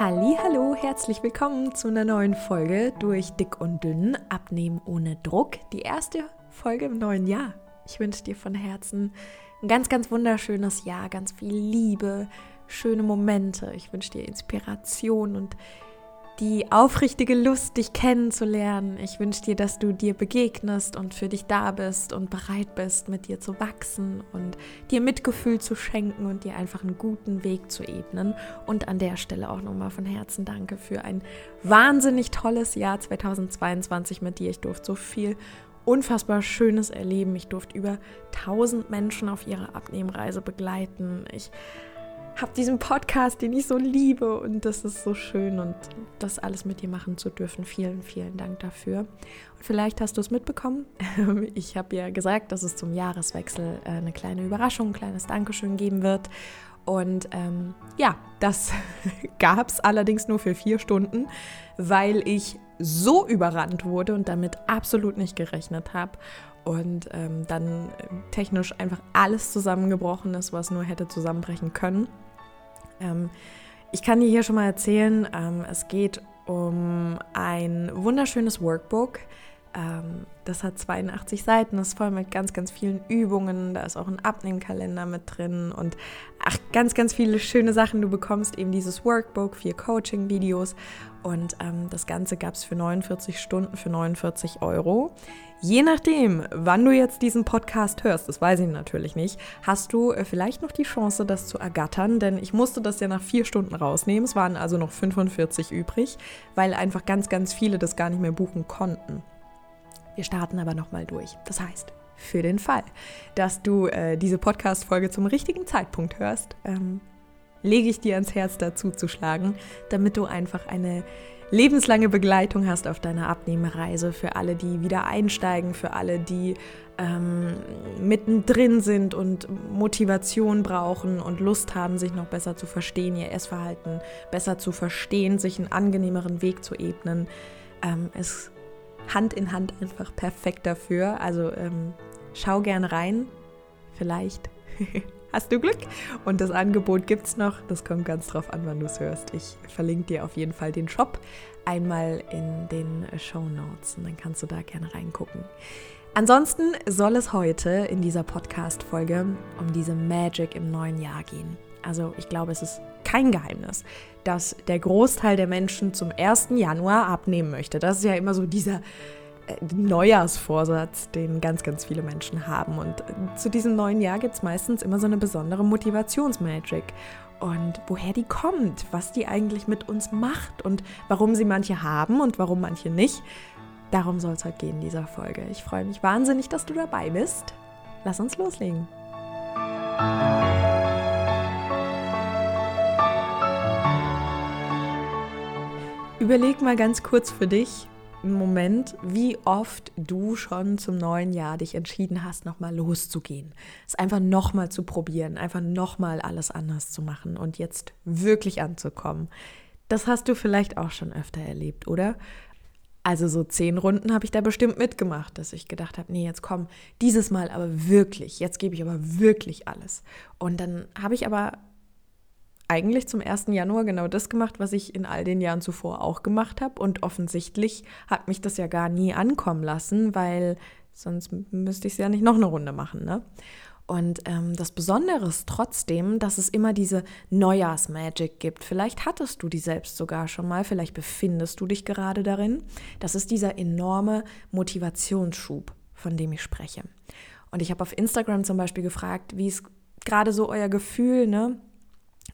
Hallo, herzlich willkommen zu einer neuen Folge durch Dick und Dünn Abnehmen ohne Druck. Die erste Folge im neuen Jahr. Ich wünsche dir von Herzen ein ganz, ganz wunderschönes Jahr, ganz viel Liebe, schöne Momente. Ich wünsche dir Inspiration und die aufrichtige Lust, dich kennenzulernen. Ich wünsche dir, dass du dir begegnest und für dich da bist und bereit bist, mit dir zu wachsen und dir Mitgefühl zu schenken und dir einfach einen guten Weg zu ebnen. Und an der Stelle auch nochmal von Herzen danke für ein wahnsinnig tolles Jahr 2022 mit dir. Ich durfte so viel unfassbar Schönes erleben. Ich durfte über 1000 Menschen auf ihrer Abnehmreise begleiten. Ich habe diesen Podcast, den ich so liebe und das ist so schön und das alles mit dir machen zu dürfen. Vielen, vielen Dank dafür. Und vielleicht hast du es mitbekommen. Ich habe ja gesagt, dass es zum Jahreswechsel äh, eine kleine Überraschung, ein kleines Dankeschön geben wird. Und ähm, ja, das gab es allerdings nur für vier Stunden, weil ich so überrannt wurde und damit absolut nicht gerechnet habe und ähm, dann technisch einfach alles zusammengebrochen ist, was nur hätte zusammenbrechen können. Ähm, ich kann dir hier schon mal erzählen, ähm, es geht um ein wunderschönes Workbook. Ähm, das hat 82 Seiten, ist voll mit ganz, ganz vielen Übungen. Da ist auch ein Abnehmkalender mit drin und ach, ganz, ganz viele schöne Sachen. Du bekommst eben dieses Workbook, vier Coaching-Videos und ähm, das Ganze gab es für 49 Stunden für 49 Euro. Je nachdem, wann du jetzt diesen Podcast hörst, das weiß ich natürlich nicht, hast du äh, vielleicht noch die Chance, das zu ergattern, denn ich musste das ja nach vier Stunden rausnehmen. Es waren also noch 45 übrig, weil einfach ganz, ganz viele das gar nicht mehr buchen konnten. Wir starten aber nochmal durch. Das heißt, für den Fall, dass du äh, diese Podcast-Folge zum richtigen Zeitpunkt hörst, ähm, lege ich dir ans Herz dazu zu schlagen, damit du einfach eine lebenslange Begleitung hast auf deiner Abnehmereise, für alle, die wieder einsteigen, für alle, die ähm, mittendrin sind und Motivation brauchen und Lust haben, sich noch besser zu verstehen, ihr Essverhalten besser zu verstehen, sich einen angenehmeren Weg zu ebnen, ähm, ist Hand in Hand einfach perfekt dafür. Also ähm, schau gerne rein, vielleicht. hast du Glück. Und das Angebot gibt es noch. Das kommt ganz drauf an, wann du es hörst. Ich verlinke dir auf jeden Fall den Shop einmal in den Show Notes und dann kannst du da gerne reingucken. Ansonsten soll es heute in dieser Podcast-Folge um diese Magic im neuen Jahr gehen. Also ich glaube, es ist kein Geheimnis, dass der Großteil der Menschen zum 1. Januar abnehmen möchte. Das ist ja immer so dieser Neujahrsvorsatz, den ganz, ganz viele Menschen haben. Und zu diesem neuen Jahr gibt es meistens immer so eine besondere Motivationsmagic. Und woher die kommt, was die eigentlich mit uns macht und warum sie manche haben und warum manche nicht. Darum soll es heute gehen in dieser Folge. Ich freue mich wahnsinnig, dass du dabei bist. Lass uns loslegen. Überleg mal ganz kurz für dich, Moment, wie oft du schon zum neuen Jahr dich entschieden hast, nochmal loszugehen. Es einfach nochmal zu probieren, einfach nochmal alles anders zu machen und jetzt wirklich anzukommen. Das hast du vielleicht auch schon öfter erlebt, oder? Also so zehn Runden habe ich da bestimmt mitgemacht, dass ich gedacht habe, nee, jetzt komm, dieses Mal aber wirklich, jetzt gebe ich aber wirklich alles. Und dann habe ich aber eigentlich zum 1. Januar genau das gemacht, was ich in all den Jahren zuvor auch gemacht habe. Und offensichtlich hat mich das ja gar nie ankommen lassen, weil sonst müsste ich es ja nicht noch eine Runde machen. Ne? Und ähm, das Besondere ist trotzdem, dass es immer diese Neujahrsmagic gibt. Vielleicht hattest du die selbst sogar schon mal, vielleicht befindest du dich gerade darin. Das ist dieser enorme Motivationsschub, von dem ich spreche. Und ich habe auf Instagram zum Beispiel gefragt, wie ist gerade so euer Gefühl, ne?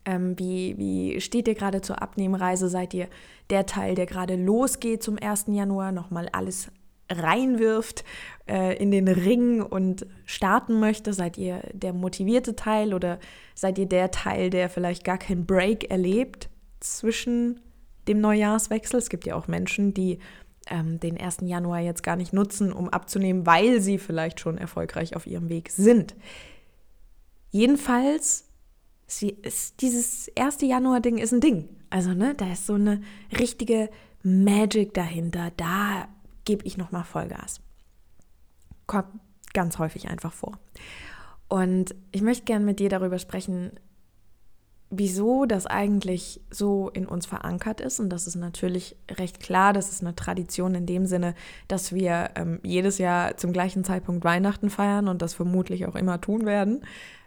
Ähm, wie, wie steht ihr gerade zur Abnehmreise? Seid ihr der Teil, der gerade losgeht zum 1. Januar, nochmal alles reinwirft äh, in den Ring und starten möchte? Seid ihr der motivierte Teil oder seid ihr der Teil, der vielleicht gar keinen Break erlebt zwischen dem Neujahrswechsel? Es gibt ja auch Menschen, die ähm, den 1. Januar jetzt gar nicht nutzen, um abzunehmen, weil sie vielleicht schon erfolgreich auf ihrem Weg sind. Jedenfalls ist, dieses erste Januar-Ding ist ein Ding. Also, ne, da ist so eine richtige Magic dahinter. Da gebe ich nochmal Vollgas. Kommt ganz häufig einfach vor. Und ich möchte gerne mit dir darüber sprechen, wieso das eigentlich so in uns verankert ist. Und das ist natürlich recht klar, das ist eine Tradition in dem Sinne, dass wir ähm, jedes Jahr zum gleichen Zeitpunkt Weihnachten feiern und das vermutlich auch immer tun werden.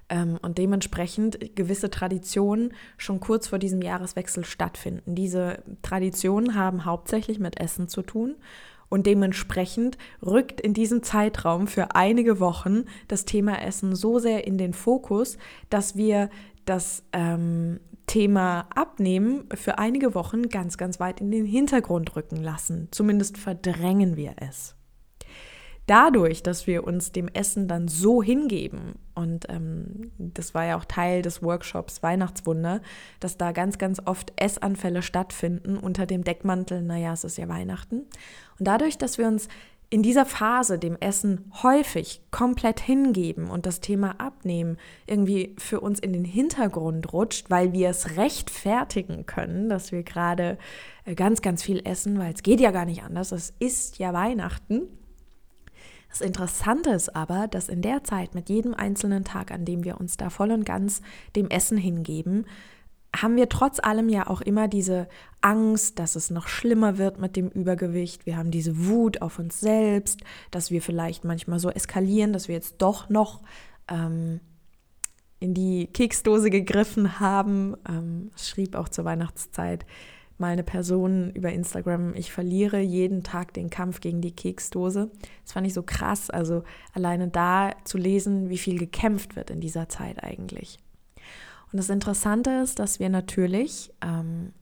Ähm, und dementsprechend gewisse Traditionen schon kurz vor diesem Jahreswechsel stattfinden. Diese Traditionen haben hauptsächlich mit Essen zu tun. Und dementsprechend rückt in diesem Zeitraum für einige Wochen das Thema Essen so sehr in den Fokus, dass wir das ähm, Thema Abnehmen für einige Wochen ganz, ganz weit in den Hintergrund rücken lassen. Zumindest verdrängen wir es. Dadurch, dass wir uns dem Essen dann so hingeben, und ähm, das war ja auch Teil des Workshops Weihnachtswunder, dass da ganz, ganz oft Essanfälle stattfinden unter dem Deckmantel, naja, es ist ja Weihnachten. Und dadurch, dass wir uns in dieser Phase dem Essen häufig komplett hingeben und das Thema Abnehmen irgendwie für uns in den Hintergrund rutscht, weil wir es rechtfertigen können, dass wir gerade äh, ganz, ganz viel essen, weil es geht ja gar nicht anders, es ist ja Weihnachten. Das Interessante ist aber, dass in der Zeit mit jedem einzelnen Tag, an dem wir uns da voll und ganz dem Essen hingeben, haben wir trotz allem ja auch immer diese Angst, dass es noch schlimmer wird mit dem Übergewicht. Wir haben diese Wut auf uns selbst, dass wir vielleicht manchmal so eskalieren, dass wir jetzt doch noch ähm, in die Keksdose gegriffen haben. Ähm, schrieb auch zur Weihnachtszeit mal eine Person über Instagram, ich verliere jeden Tag den Kampf gegen die Keksdose. Das fand ich so krass, also alleine da zu lesen, wie viel gekämpft wird in dieser Zeit eigentlich. Und das Interessante ist, dass wir natürlich ähm,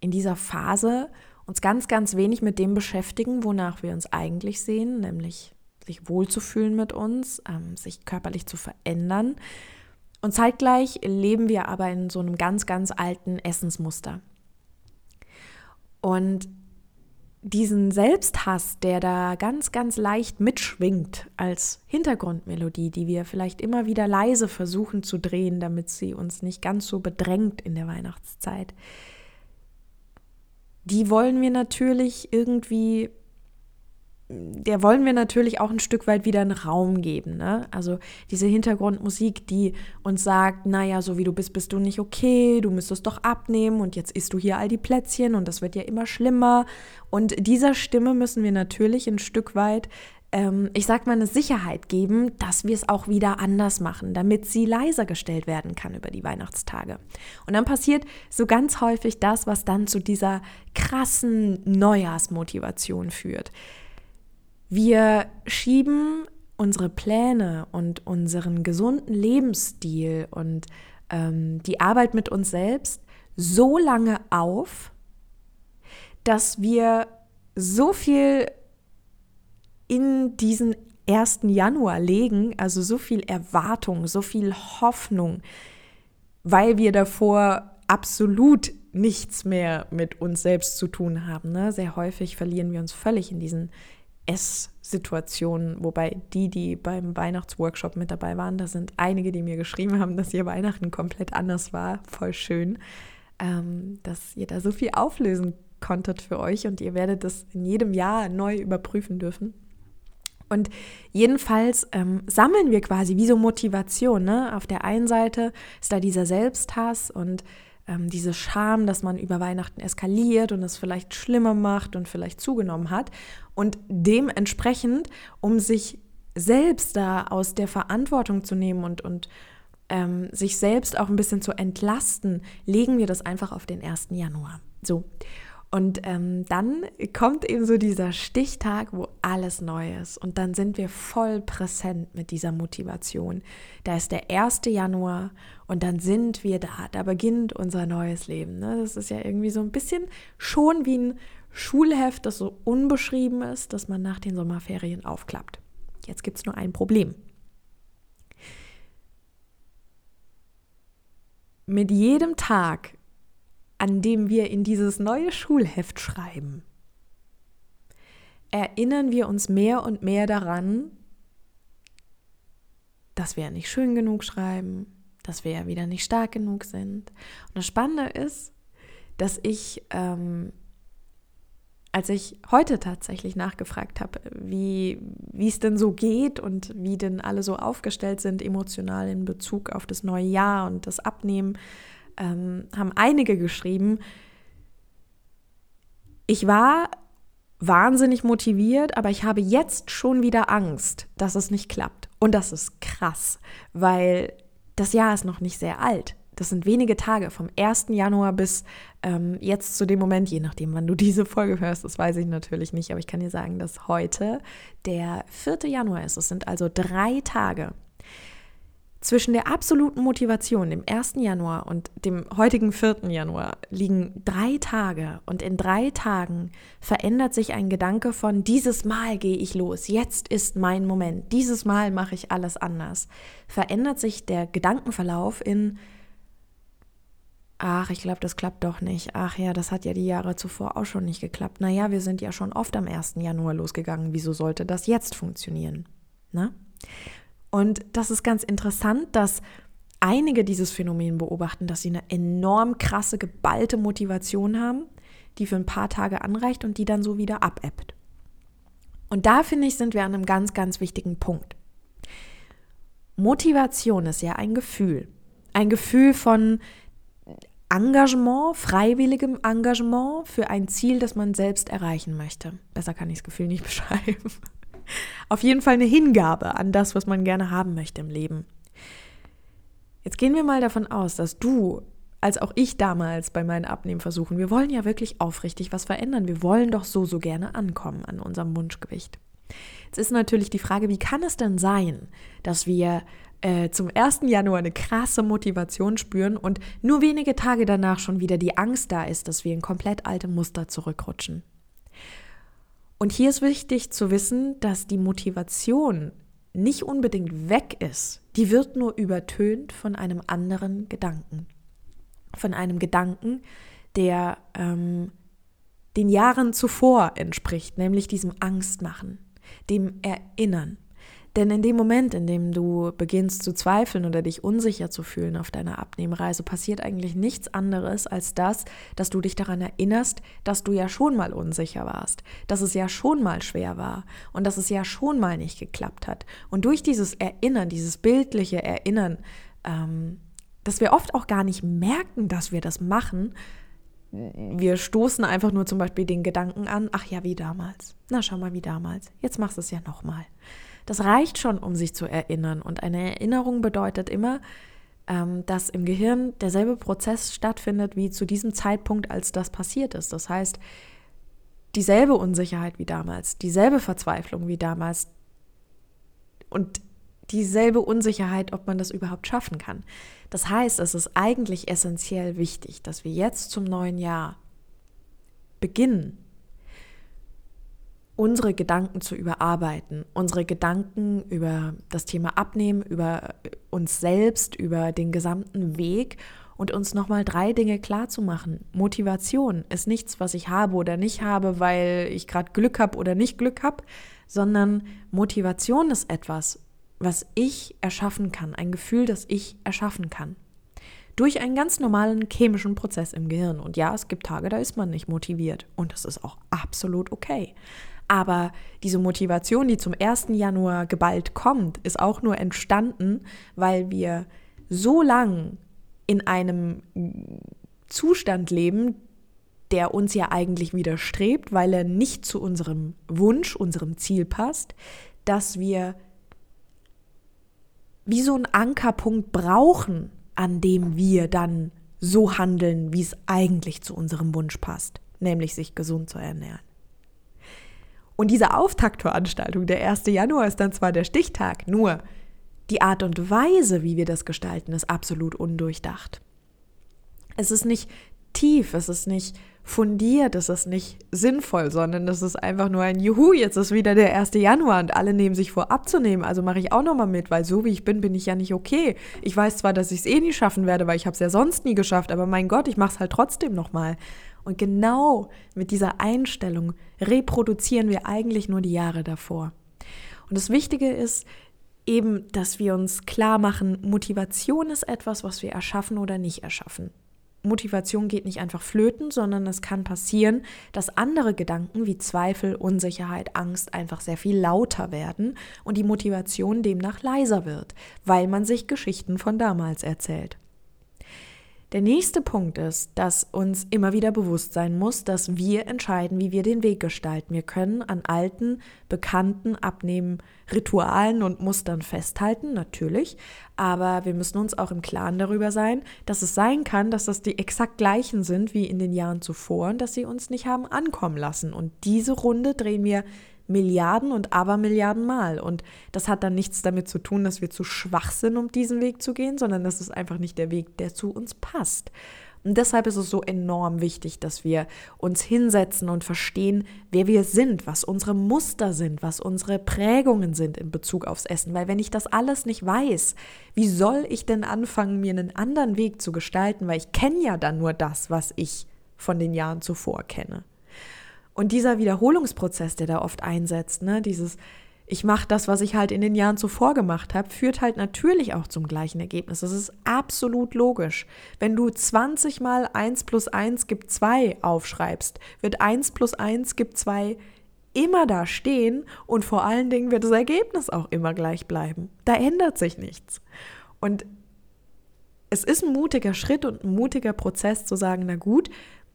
in dieser Phase uns ganz, ganz wenig mit dem beschäftigen, wonach wir uns eigentlich sehen, nämlich sich wohlzufühlen mit uns, ähm, sich körperlich zu verändern. Und zeitgleich leben wir aber in so einem ganz, ganz alten Essensmuster. Und diesen Selbsthass, der da ganz, ganz leicht mitschwingt als Hintergrundmelodie, die wir vielleicht immer wieder leise versuchen zu drehen, damit sie uns nicht ganz so bedrängt in der Weihnachtszeit, die wollen wir natürlich irgendwie der wollen wir natürlich auch ein Stück weit wieder einen Raum geben. Ne? Also diese Hintergrundmusik, die uns sagt, naja, so wie du bist, bist du nicht okay, du müsstest doch abnehmen und jetzt isst du hier all die Plätzchen und das wird ja immer schlimmer. Und dieser Stimme müssen wir natürlich ein Stück weit, ähm, ich sag mal, eine Sicherheit geben, dass wir es auch wieder anders machen, damit sie leiser gestellt werden kann über die Weihnachtstage. Und dann passiert so ganz häufig das, was dann zu dieser krassen Neujahrsmotivation führt wir schieben unsere Pläne und unseren gesunden Lebensstil und ähm, die Arbeit mit uns selbst so lange auf, dass wir so viel in diesen 1. Januar legen, also so viel Erwartung, so viel Hoffnung, weil wir davor absolut nichts mehr mit uns selbst zu tun haben. Ne? Sehr häufig verlieren wir uns völlig in diesen Esssituationen, wobei die, die beim Weihnachtsworkshop mit dabei waren, da sind einige, die mir geschrieben haben, dass ihr Weihnachten komplett anders war. Voll schön, ähm, dass ihr da so viel auflösen konntet für euch und ihr werdet das in jedem Jahr neu überprüfen dürfen. Und jedenfalls ähm, sammeln wir quasi wie so Motivation. Ne? Auf der einen Seite ist da dieser Selbsthass und ähm, diese Scham, dass man über Weihnachten eskaliert und es vielleicht schlimmer macht und vielleicht zugenommen hat. Und dementsprechend, um sich selbst da aus der Verantwortung zu nehmen und, und ähm, sich selbst auch ein bisschen zu entlasten, legen wir das einfach auf den 1. Januar. So. Und ähm, dann kommt eben so dieser Stichtag, wo alles neu ist. Und dann sind wir voll präsent mit dieser Motivation. Da ist der 1. Januar und dann sind wir da. Da beginnt unser neues Leben. Ne? Das ist ja irgendwie so ein bisschen schon wie ein Schulheft, das so unbeschrieben ist, dass man nach den Sommerferien aufklappt. Jetzt gibt es nur ein Problem. Mit jedem Tag an dem wir in dieses neue Schulheft schreiben, erinnern wir uns mehr und mehr daran, dass wir nicht schön genug schreiben, dass wir ja wieder nicht stark genug sind. Und das Spannende ist, dass ich, ähm, als ich heute tatsächlich nachgefragt habe, wie es denn so geht und wie denn alle so aufgestellt sind emotional in Bezug auf das neue Jahr und das Abnehmen, ähm, haben einige geschrieben, ich war wahnsinnig motiviert, aber ich habe jetzt schon wieder Angst, dass es nicht klappt. Und das ist krass, weil das Jahr ist noch nicht sehr alt. Das sind wenige Tage, vom 1. Januar bis ähm, jetzt zu dem Moment, je nachdem, wann du diese Folge hörst, das weiß ich natürlich nicht, aber ich kann dir sagen, dass heute der 4. Januar ist. Es sind also drei Tage. Zwischen der absoluten Motivation, dem 1. Januar und dem heutigen 4. Januar, liegen drei Tage. Und in drei Tagen verändert sich ein Gedanke von, dieses Mal gehe ich los, jetzt ist mein Moment, dieses Mal mache ich alles anders. Verändert sich der Gedankenverlauf in, ach, ich glaube, das klappt doch nicht. Ach ja, das hat ja die Jahre zuvor auch schon nicht geklappt. Naja, wir sind ja schon oft am 1. Januar losgegangen. Wieso sollte das jetzt funktionieren? Na? Und das ist ganz interessant, dass einige dieses Phänomen beobachten, dass sie eine enorm krasse, geballte Motivation haben, die für ein paar Tage anreicht und die dann so wieder abebbt. Und da finde ich, sind wir an einem ganz, ganz wichtigen Punkt. Motivation ist ja ein Gefühl. Ein Gefühl von Engagement, freiwilligem Engagement für ein Ziel, das man selbst erreichen möchte. Besser kann ich das Gefühl nicht beschreiben. Auf jeden Fall eine Hingabe an das, was man gerne haben möchte im Leben. Jetzt gehen wir mal davon aus, dass du, als auch ich damals bei meinen Abnehmversuchen, wir wollen ja wirklich aufrichtig was verändern. Wir wollen doch so, so gerne ankommen an unserem Wunschgewicht. Jetzt ist natürlich die Frage, wie kann es denn sein, dass wir äh, zum 1. Januar eine krasse Motivation spüren und nur wenige Tage danach schon wieder die Angst da ist, dass wir in komplett alte Muster zurückrutschen? Und hier ist wichtig zu wissen, dass die Motivation nicht unbedingt weg ist. Die wird nur übertönt von einem anderen Gedanken. Von einem Gedanken, der ähm, den Jahren zuvor entspricht, nämlich diesem Angstmachen, dem Erinnern, denn in dem Moment, in dem du beginnst zu zweifeln oder dich unsicher zu fühlen auf deiner Abnehmreise, passiert eigentlich nichts anderes als das, dass du dich daran erinnerst, dass du ja schon mal unsicher warst, dass es ja schon mal schwer war und dass es ja schon mal nicht geklappt hat. Und durch dieses Erinnern, dieses bildliche Erinnern, ähm, dass wir oft auch gar nicht merken, dass wir das machen, wir stoßen einfach nur zum Beispiel den Gedanken an, ach ja, wie damals. Na, schau mal, wie damals. Jetzt machst du es ja nochmal. Das reicht schon, um sich zu erinnern. Und eine Erinnerung bedeutet immer, ähm, dass im Gehirn derselbe Prozess stattfindet wie zu diesem Zeitpunkt, als das passiert ist. Das heißt, dieselbe Unsicherheit wie damals, dieselbe Verzweiflung wie damals und dieselbe Unsicherheit, ob man das überhaupt schaffen kann. Das heißt, es ist eigentlich essentiell wichtig, dass wir jetzt zum neuen Jahr beginnen, unsere Gedanken zu überarbeiten, unsere Gedanken über das Thema Abnehmen, über uns selbst, über den gesamten Weg und uns nochmal drei Dinge klar zu machen. Motivation ist nichts, was ich habe oder nicht habe, weil ich gerade Glück habe oder nicht Glück habe, sondern Motivation ist etwas, was ich erschaffen kann, ein Gefühl, das ich erschaffen kann. Durch einen ganz normalen chemischen Prozess im Gehirn. Und ja, es gibt Tage, da ist man nicht motiviert. Und das ist auch absolut okay. Aber diese Motivation, die zum 1. Januar geballt kommt, ist auch nur entstanden, weil wir so lang in einem Zustand leben, der uns ja eigentlich widerstrebt, weil er nicht zu unserem Wunsch, unserem Ziel passt, dass wir wie so einen Ankerpunkt brauchen, an dem wir dann so handeln, wie es eigentlich zu unserem Wunsch passt, nämlich sich gesund zu ernähren. Und diese Auftaktveranstaltung, der 1. Januar, ist dann zwar der Stichtag, nur die Art und Weise, wie wir das gestalten, ist absolut undurchdacht. Es ist nicht tief, es ist nicht fundiert, es ist nicht sinnvoll, sondern es ist einfach nur ein Juhu, jetzt ist wieder der 1. Januar und alle nehmen sich vor abzunehmen, also mache ich auch nochmal mit, weil so wie ich bin, bin ich ja nicht okay. Ich weiß zwar, dass ich es eh nie schaffen werde, weil ich habe es ja sonst nie geschafft, aber mein Gott, ich mache es halt trotzdem nochmal. Und genau mit dieser Einstellung reproduzieren wir eigentlich nur die Jahre davor. Und das Wichtige ist eben, dass wir uns klar machen, Motivation ist etwas, was wir erschaffen oder nicht erschaffen. Motivation geht nicht einfach flöten, sondern es kann passieren, dass andere Gedanken wie Zweifel, Unsicherheit, Angst einfach sehr viel lauter werden und die Motivation demnach leiser wird, weil man sich Geschichten von damals erzählt. Der nächste Punkt ist, dass uns immer wieder bewusst sein muss, dass wir entscheiden, wie wir den Weg gestalten. Wir können an alten, bekannten Abnehmen, Ritualen und Mustern festhalten, natürlich, aber wir müssen uns auch im Klaren darüber sein, dass es sein kann, dass das die exakt gleichen sind wie in den Jahren zuvor und dass sie uns nicht haben ankommen lassen. Und diese Runde drehen wir Milliarden und Abermilliarden Mal. Und das hat dann nichts damit zu tun, dass wir zu schwach sind, um diesen Weg zu gehen, sondern das ist einfach nicht der Weg, der zu uns passt. Und deshalb ist es so enorm wichtig, dass wir uns hinsetzen und verstehen, wer wir sind, was unsere Muster sind, was unsere Prägungen sind in Bezug aufs Essen. Weil wenn ich das alles nicht weiß, wie soll ich denn anfangen, mir einen anderen Weg zu gestalten? Weil ich kenne ja dann nur das, was ich von den Jahren zuvor kenne. Und dieser Wiederholungsprozess, der da oft einsetzt, ne, dieses ich mache das, was ich halt in den Jahren zuvor gemacht habe, führt halt natürlich auch zum gleichen Ergebnis. Das ist absolut logisch. Wenn du 20 mal 1 plus 1 gibt 2 aufschreibst, wird 1 plus 1 gibt 2 immer da stehen und vor allen Dingen wird das Ergebnis auch immer gleich bleiben. Da ändert sich nichts. Und es ist ein mutiger Schritt und ein mutiger Prozess zu sagen, na gut,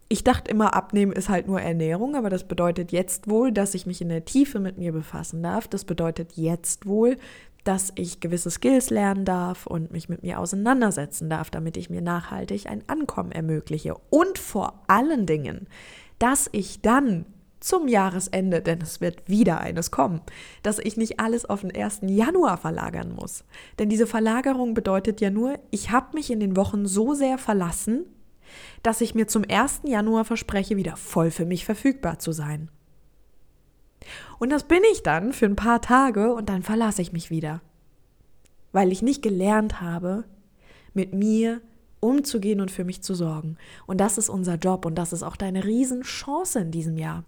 ich dachte immer, abnehmen ist halt nur Ernährung, aber das bedeutet jetzt wohl, dass ich mich in der Tiefe mit mir befassen darf. Das bedeutet jetzt wohl, dass ich gewisse Skills lernen darf und mich mit mir auseinandersetzen darf, damit ich mir nachhaltig ein Ankommen ermögliche. Und vor allen Dingen, dass ich dann zum Jahresende, denn es wird wieder eines kommen, dass ich nicht alles auf den 1. Januar verlagern muss. Denn diese Verlagerung bedeutet ja nur, ich habe mich in den Wochen so sehr verlassen, dass ich mir zum 1. Januar verspreche, wieder voll für mich verfügbar zu sein. Und das bin ich dann für ein paar Tage und dann verlasse ich mich wieder, weil ich nicht gelernt habe, mit mir umzugehen und für mich zu sorgen. Und das ist unser Job und das ist auch deine Riesenchance in diesem Jahr.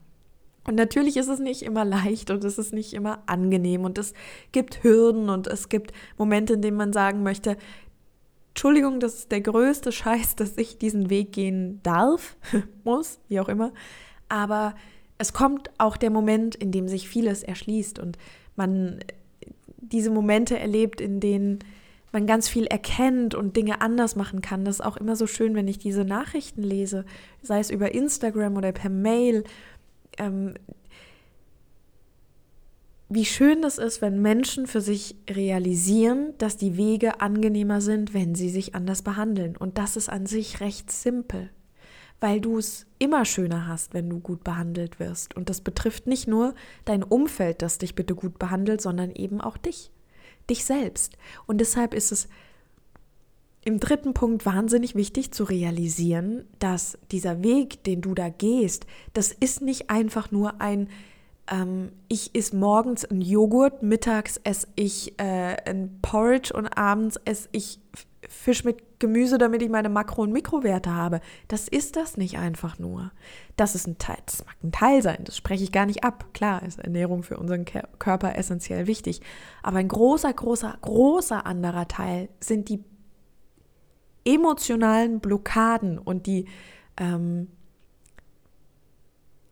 Und natürlich ist es nicht immer leicht und es ist nicht immer angenehm und es gibt Hürden und es gibt Momente, in denen man sagen möchte, Entschuldigung, das ist der größte Scheiß, dass ich diesen Weg gehen darf, muss, wie auch immer. Aber es kommt auch der Moment, in dem sich vieles erschließt und man diese Momente erlebt, in denen man ganz viel erkennt und Dinge anders machen kann. Das ist auch immer so schön, wenn ich diese Nachrichten lese, sei es über Instagram oder per Mail. Ähm, wie schön das ist, wenn Menschen für sich realisieren, dass die Wege angenehmer sind, wenn sie sich anders behandeln. Und das ist an sich recht simpel, weil du es immer schöner hast, wenn du gut behandelt wirst. Und das betrifft nicht nur dein Umfeld, das dich bitte gut behandelt, sondern eben auch dich, dich selbst. Und deshalb ist es im dritten Punkt wahnsinnig wichtig zu realisieren, dass dieser Weg, den du da gehst, das ist nicht einfach nur ein ähm, ich esse morgens einen Joghurt, mittags esse ich äh, ein Porridge und abends esse ich Fisch mit Gemüse, damit ich meine Makro- und Mikrowerte habe. Das ist das nicht einfach nur. Das ist ein Teil, das mag ein Teil sein, das spreche ich gar nicht ab. Klar ist Ernährung für unseren Körper essentiell wichtig. Aber ein großer, großer, großer anderer Teil sind die emotionalen Blockaden und die ähm,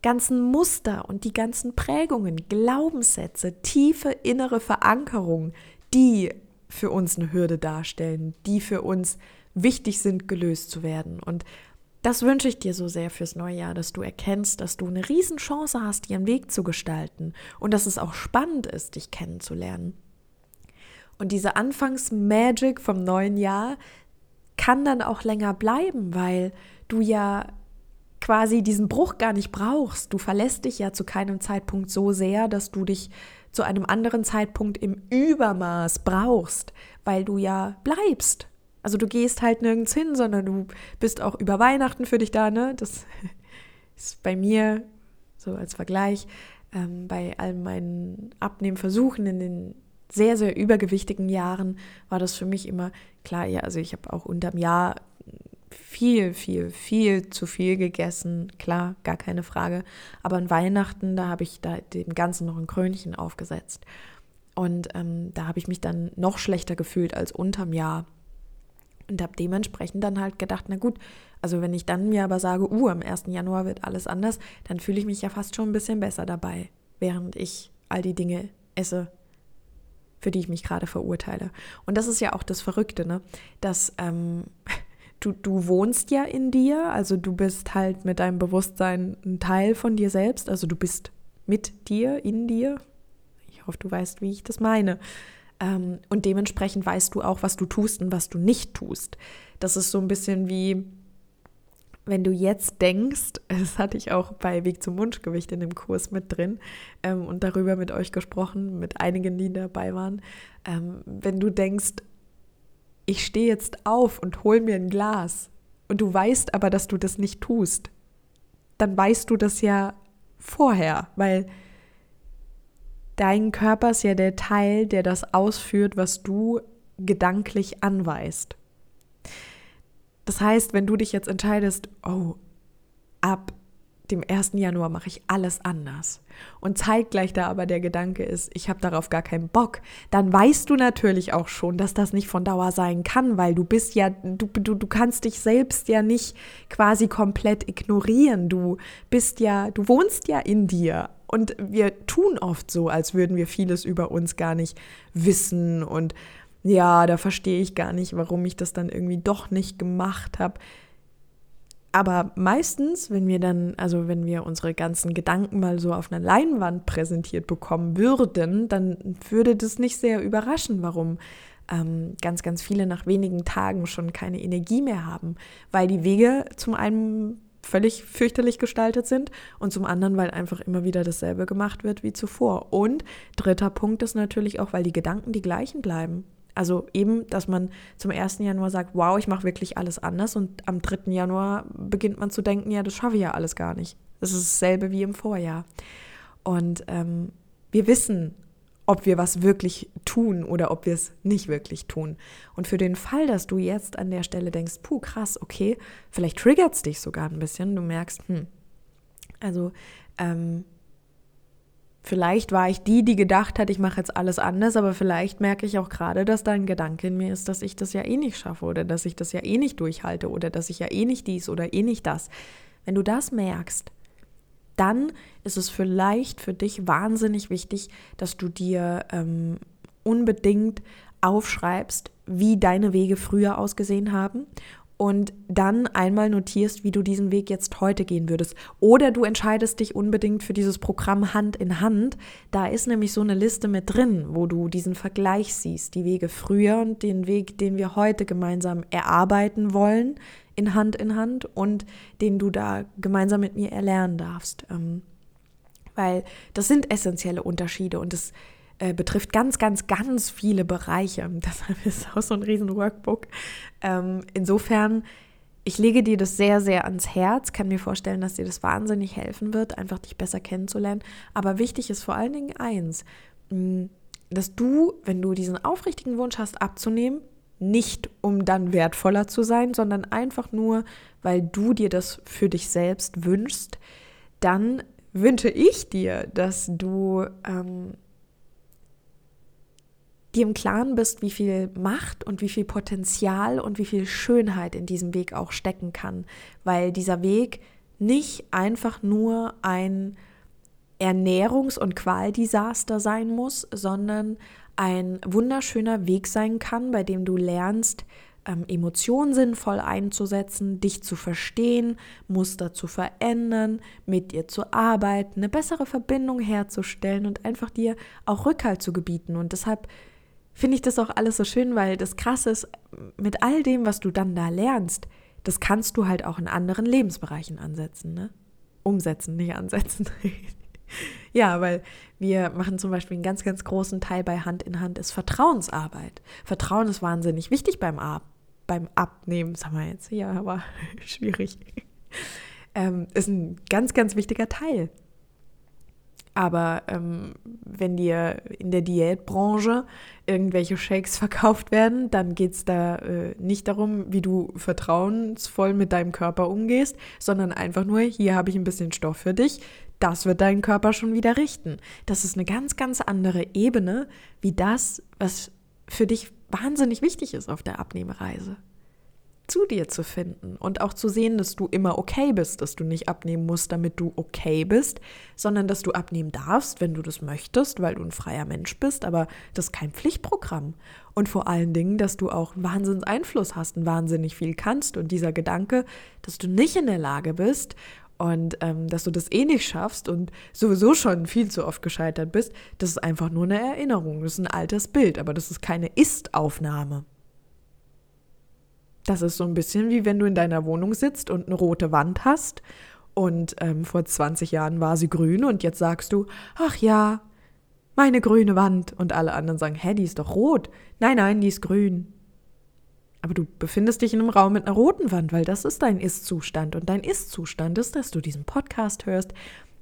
ganzen Muster und die ganzen Prägungen, Glaubenssätze, tiefe innere Verankerungen, die für uns eine Hürde darstellen, die für uns wichtig sind, gelöst zu werden. Und das wünsche ich dir so sehr fürs neue Jahr, dass du erkennst, dass du eine Riesenchance hast, ihren Weg zu gestalten und dass es auch spannend ist, dich kennenzulernen. Und diese Anfangs-Magic vom neuen Jahr kann dann auch länger bleiben, weil du ja quasi diesen Bruch gar nicht brauchst. Du verlässt dich ja zu keinem Zeitpunkt so sehr, dass du dich zu einem anderen Zeitpunkt im Übermaß brauchst, weil du ja bleibst. Also du gehst halt nirgends hin, sondern du bist auch über Weihnachten für dich da, ne? Das ist bei mir so als Vergleich ähm, bei all meinen Abnehmversuchen in den sehr, sehr übergewichtigen Jahren war das für mich immer klar, ja, also ich habe auch unterm Jahr viel, viel, viel zu viel gegessen, klar, gar keine Frage. Aber an Weihnachten, da habe ich da dem Ganzen noch ein Krönchen aufgesetzt. Und ähm, da habe ich mich dann noch schlechter gefühlt als unterm Jahr. Und habe dementsprechend dann halt gedacht, na gut, also wenn ich dann mir aber sage, uh, am 1. Januar wird alles anders, dann fühle ich mich ja fast schon ein bisschen besser dabei, während ich all die Dinge esse, für die ich mich gerade verurteile. Und das ist ja auch das Verrückte, ne? Dass ähm, du, du wohnst ja in dir, also du bist halt mit deinem Bewusstsein ein Teil von dir selbst, also du bist mit dir, in dir. Ich hoffe, du weißt, wie ich das meine. Ähm, und dementsprechend weißt du auch, was du tust und was du nicht tust. Das ist so ein bisschen wie, wenn du jetzt denkst, das hatte ich auch bei Weg zum Wunschgewicht in dem Kurs mit drin ähm, und darüber mit euch gesprochen, mit einigen, die dabei waren, ähm, wenn du denkst, ich stehe jetzt auf und hol mir ein Glas und du weißt aber, dass du das nicht tust, dann weißt du das ja vorher, weil dein Körper ist ja der Teil, der das ausführt, was du gedanklich anweist. Das heißt, wenn du dich jetzt entscheidest, oh, ab dem 1. Januar mache ich alles anders und zeitgleich da aber der Gedanke ist, ich habe darauf gar keinen Bock, dann weißt du natürlich auch schon, dass das nicht von Dauer sein kann, weil du bist ja, du, du, du kannst dich selbst ja nicht quasi komplett ignorieren. Du bist ja, du wohnst ja in dir. Und wir tun oft so, als würden wir vieles über uns gar nicht wissen und ja, da verstehe ich gar nicht, warum ich das dann irgendwie doch nicht gemacht habe. Aber meistens, wenn wir dann, also wenn wir unsere ganzen Gedanken mal so auf einer Leinwand präsentiert bekommen würden, dann würde das nicht sehr überraschen, warum ähm, ganz, ganz viele nach wenigen Tagen schon keine Energie mehr haben, weil die Wege zum einen völlig fürchterlich gestaltet sind und zum anderen, weil einfach immer wieder dasselbe gemacht wird wie zuvor. Und dritter Punkt ist natürlich auch, weil die Gedanken die gleichen bleiben. Also eben, dass man zum 1. Januar sagt, wow, ich mache wirklich alles anders und am 3. Januar beginnt man zu denken, ja, das schaffe ich ja alles gar nicht. Das ist dasselbe wie im Vorjahr. Und ähm, wir wissen, ob wir was wirklich tun oder ob wir es nicht wirklich tun. Und für den Fall, dass du jetzt an der Stelle denkst, puh, krass, okay, vielleicht triggert es dich sogar ein bisschen, du merkst, hm, also ähm, Vielleicht war ich die, die gedacht hat, ich mache jetzt alles anders, aber vielleicht merke ich auch gerade, dass da ein Gedanke in mir ist, dass ich das ja eh nicht schaffe oder dass ich das ja eh nicht durchhalte oder dass ich ja eh nicht dies oder eh nicht das. Wenn du das merkst, dann ist es vielleicht für dich wahnsinnig wichtig, dass du dir ähm, unbedingt aufschreibst, wie deine Wege früher ausgesehen haben und dann einmal notierst, wie du diesen Weg jetzt heute gehen würdest. Oder du entscheidest dich unbedingt für dieses Programm Hand in Hand. Da ist nämlich so eine Liste mit drin, wo du diesen Vergleich siehst, die Wege früher und den Weg, den wir heute gemeinsam erarbeiten wollen, in Hand in Hand und den du da gemeinsam mit mir erlernen darfst. Ähm, weil das sind essentielle Unterschiede und das äh, betrifft ganz, ganz, ganz viele Bereiche. Deshalb ist auch so ein riesen Workbook. Ähm, insofern, ich lege dir das sehr, sehr ans Herz, kann mir vorstellen, dass dir das wahnsinnig helfen wird, einfach dich besser kennenzulernen. Aber wichtig ist vor allen Dingen eins, mm, dass du, wenn du diesen aufrichtigen Wunsch hast, abzunehmen, nicht um dann wertvoller zu sein, sondern einfach nur, weil du dir das für dich selbst wünschst, dann wünsche ich dir, dass du ähm, dir im Klaren bist, wie viel Macht und wie viel Potenzial und wie viel Schönheit in diesem Weg auch stecken kann, weil dieser Weg nicht einfach nur ein Ernährungs- und Qualdesaster sein muss, sondern ein wunderschöner Weg sein kann, bei dem du lernst, ähm, Emotionen sinnvoll einzusetzen, dich zu verstehen, Muster zu verändern, mit dir zu arbeiten, eine bessere Verbindung herzustellen und einfach dir auch Rückhalt zu gebieten. Und deshalb finde ich das auch alles so schön, weil das Krasse ist, mit all dem, was du dann da lernst, das kannst du halt auch in anderen Lebensbereichen ansetzen, ne? Umsetzen, nicht ansetzen. ja, weil wir machen zum Beispiel einen ganz, ganz großen Teil bei Hand in Hand ist Vertrauensarbeit. Vertrauen ist wahnsinnig wichtig beim, Ab beim Abnehmen, sagen wir jetzt. Ja, aber schwierig. Ähm, ist ein ganz, ganz wichtiger Teil. Aber ähm, wenn dir in der Diätbranche irgendwelche Shakes verkauft werden, dann geht es da äh, nicht darum, wie du vertrauensvoll mit deinem Körper umgehst, sondern einfach nur, hier habe ich ein bisschen Stoff für dich, das wird deinen Körper schon wieder richten. Das ist eine ganz, ganz andere Ebene, wie das, was für dich wahnsinnig wichtig ist auf der Abnehmereise. Zu dir zu finden und auch zu sehen, dass du immer okay bist, dass du nicht abnehmen musst, damit du okay bist, sondern dass du abnehmen darfst, wenn du das möchtest, weil du ein freier Mensch bist, aber das ist kein Pflichtprogramm. Und vor allen Dingen, dass du auch Wahnsinns Einfluss hast und wahnsinnig viel kannst und dieser Gedanke, dass du nicht in der Lage bist und ähm, dass du das eh nicht schaffst und sowieso schon viel zu oft gescheitert bist, das ist einfach nur eine Erinnerung, das ist ein altes Bild, aber das ist keine Ist-Aufnahme. Das ist so ein bisschen wie wenn du in deiner Wohnung sitzt und eine rote Wand hast und ähm, vor 20 Jahren war sie grün und jetzt sagst du, ach ja, meine grüne Wand und alle anderen sagen, hä, die ist doch rot. Nein, nein, die ist grün. Aber du befindest dich in einem Raum mit einer roten Wand, weil das ist dein Ist-Zustand. Und dein Ist-Zustand ist, dass du diesen Podcast hörst,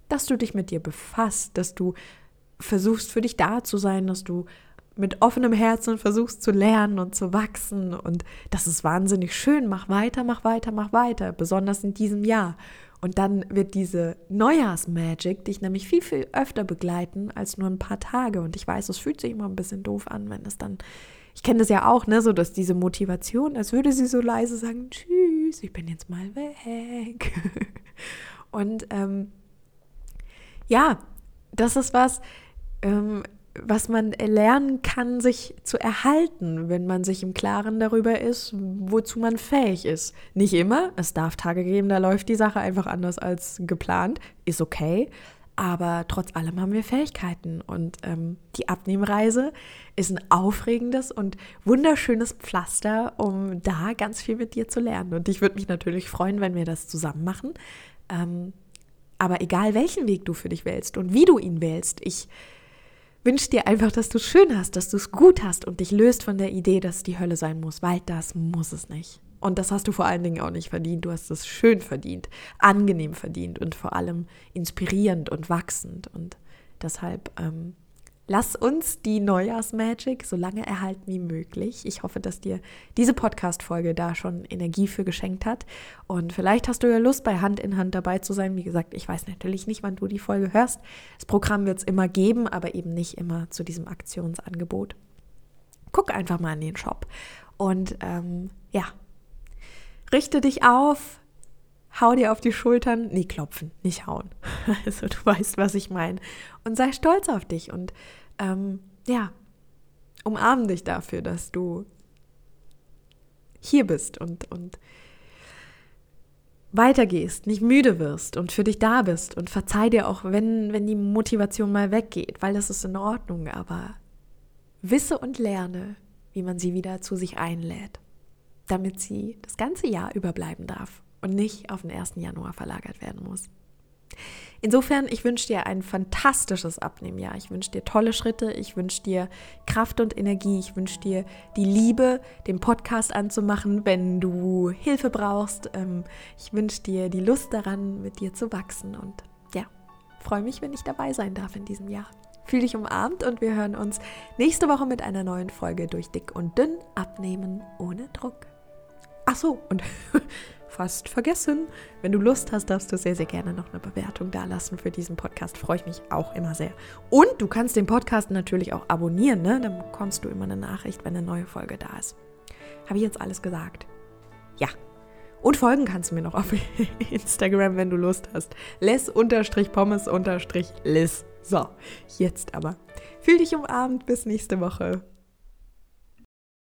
dass du dich mit dir befasst, dass du versuchst für dich da zu sein, dass du mit offenem Herzen versuchst zu lernen und zu wachsen. Und das ist wahnsinnig schön. Mach weiter, mach weiter, mach weiter, besonders in diesem Jahr. Und dann wird diese Neujahrsmagic dich nämlich viel, viel öfter begleiten als nur ein paar Tage. Und ich weiß, es fühlt sich immer ein bisschen doof an, wenn es dann, ich kenne das ja auch, ne, so dass diese Motivation, als würde sie so leise sagen, tschüss, ich bin jetzt mal weg. Und ähm, ja, das ist was, ähm, was man lernen kann, sich zu erhalten, wenn man sich im Klaren darüber ist, wozu man fähig ist. Nicht immer, es darf Tage geben, da läuft die Sache einfach anders als geplant, ist okay, aber trotz allem haben wir Fähigkeiten und ähm, die Abnehmreise ist ein aufregendes und wunderschönes Pflaster, um da ganz viel mit dir zu lernen. Und ich würde mich natürlich freuen, wenn wir das zusammen machen. Ähm, aber egal welchen Weg du für dich wählst und wie du ihn wählst, ich wünsche dir einfach, dass du es schön hast, dass du es gut hast und dich löst von der Idee, dass es die Hölle sein muss, weil das muss es nicht. Und das hast du vor allen Dingen auch nicht verdient. Du hast es schön verdient, angenehm verdient und vor allem inspirierend und wachsend. Und deshalb ähm, Lass uns die Neujahrsmagic so lange erhalten wie möglich. Ich hoffe, dass dir diese Podcast-Folge da schon Energie für geschenkt hat. Und vielleicht hast du ja Lust, bei Hand in Hand dabei zu sein. Wie gesagt, ich weiß natürlich nicht, wann du die Folge hörst. Das Programm wird es immer geben, aber eben nicht immer zu diesem Aktionsangebot. Guck einfach mal in den Shop. Und ähm, ja, richte dich auf, hau dir auf die Schultern, nee, klopfen, nicht hauen. Also du weißt, was ich meine. Und sei stolz auf dich und ähm, ja, umarm dich dafür, dass du hier bist und, und weitergehst, nicht müde wirst und für dich da bist und verzeih dir auch, wenn, wenn die Motivation mal weggeht, weil das ist in Ordnung, aber wisse und lerne, wie man sie wieder zu sich einlädt, damit sie das ganze Jahr überbleiben darf und nicht auf den 1. Januar verlagert werden muss. Insofern, ich wünsche dir ein fantastisches Abnehmjahr. Ich wünsche dir tolle Schritte. Ich wünsche dir Kraft und Energie. Ich wünsche dir die Liebe, den Podcast anzumachen, wenn du Hilfe brauchst. Ähm, ich wünsche dir die Lust daran, mit dir zu wachsen. Und ja, freue mich, wenn ich dabei sein darf in diesem Jahr. Fühl dich umarmt und wir hören uns nächste Woche mit einer neuen Folge durch Dick und Dünn abnehmen ohne Druck. Ach so, und fast vergessen. Wenn du Lust hast, darfst du sehr, sehr gerne noch eine Bewertung dalassen für diesen Podcast. Freue ich mich auch immer sehr. Und du kannst den Podcast natürlich auch abonnieren, ne? Dann bekommst du immer eine Nachricht, wenn eine neue Folge da ist. Habe ich jetzt alles gesagt? Ja. Und folgen kannst du mir noch auf Instagram, wenn du Lust hast. Les-Pommes-Liz. So, jetzt aber. Fühl dich umarmt. Bis nächste Woche.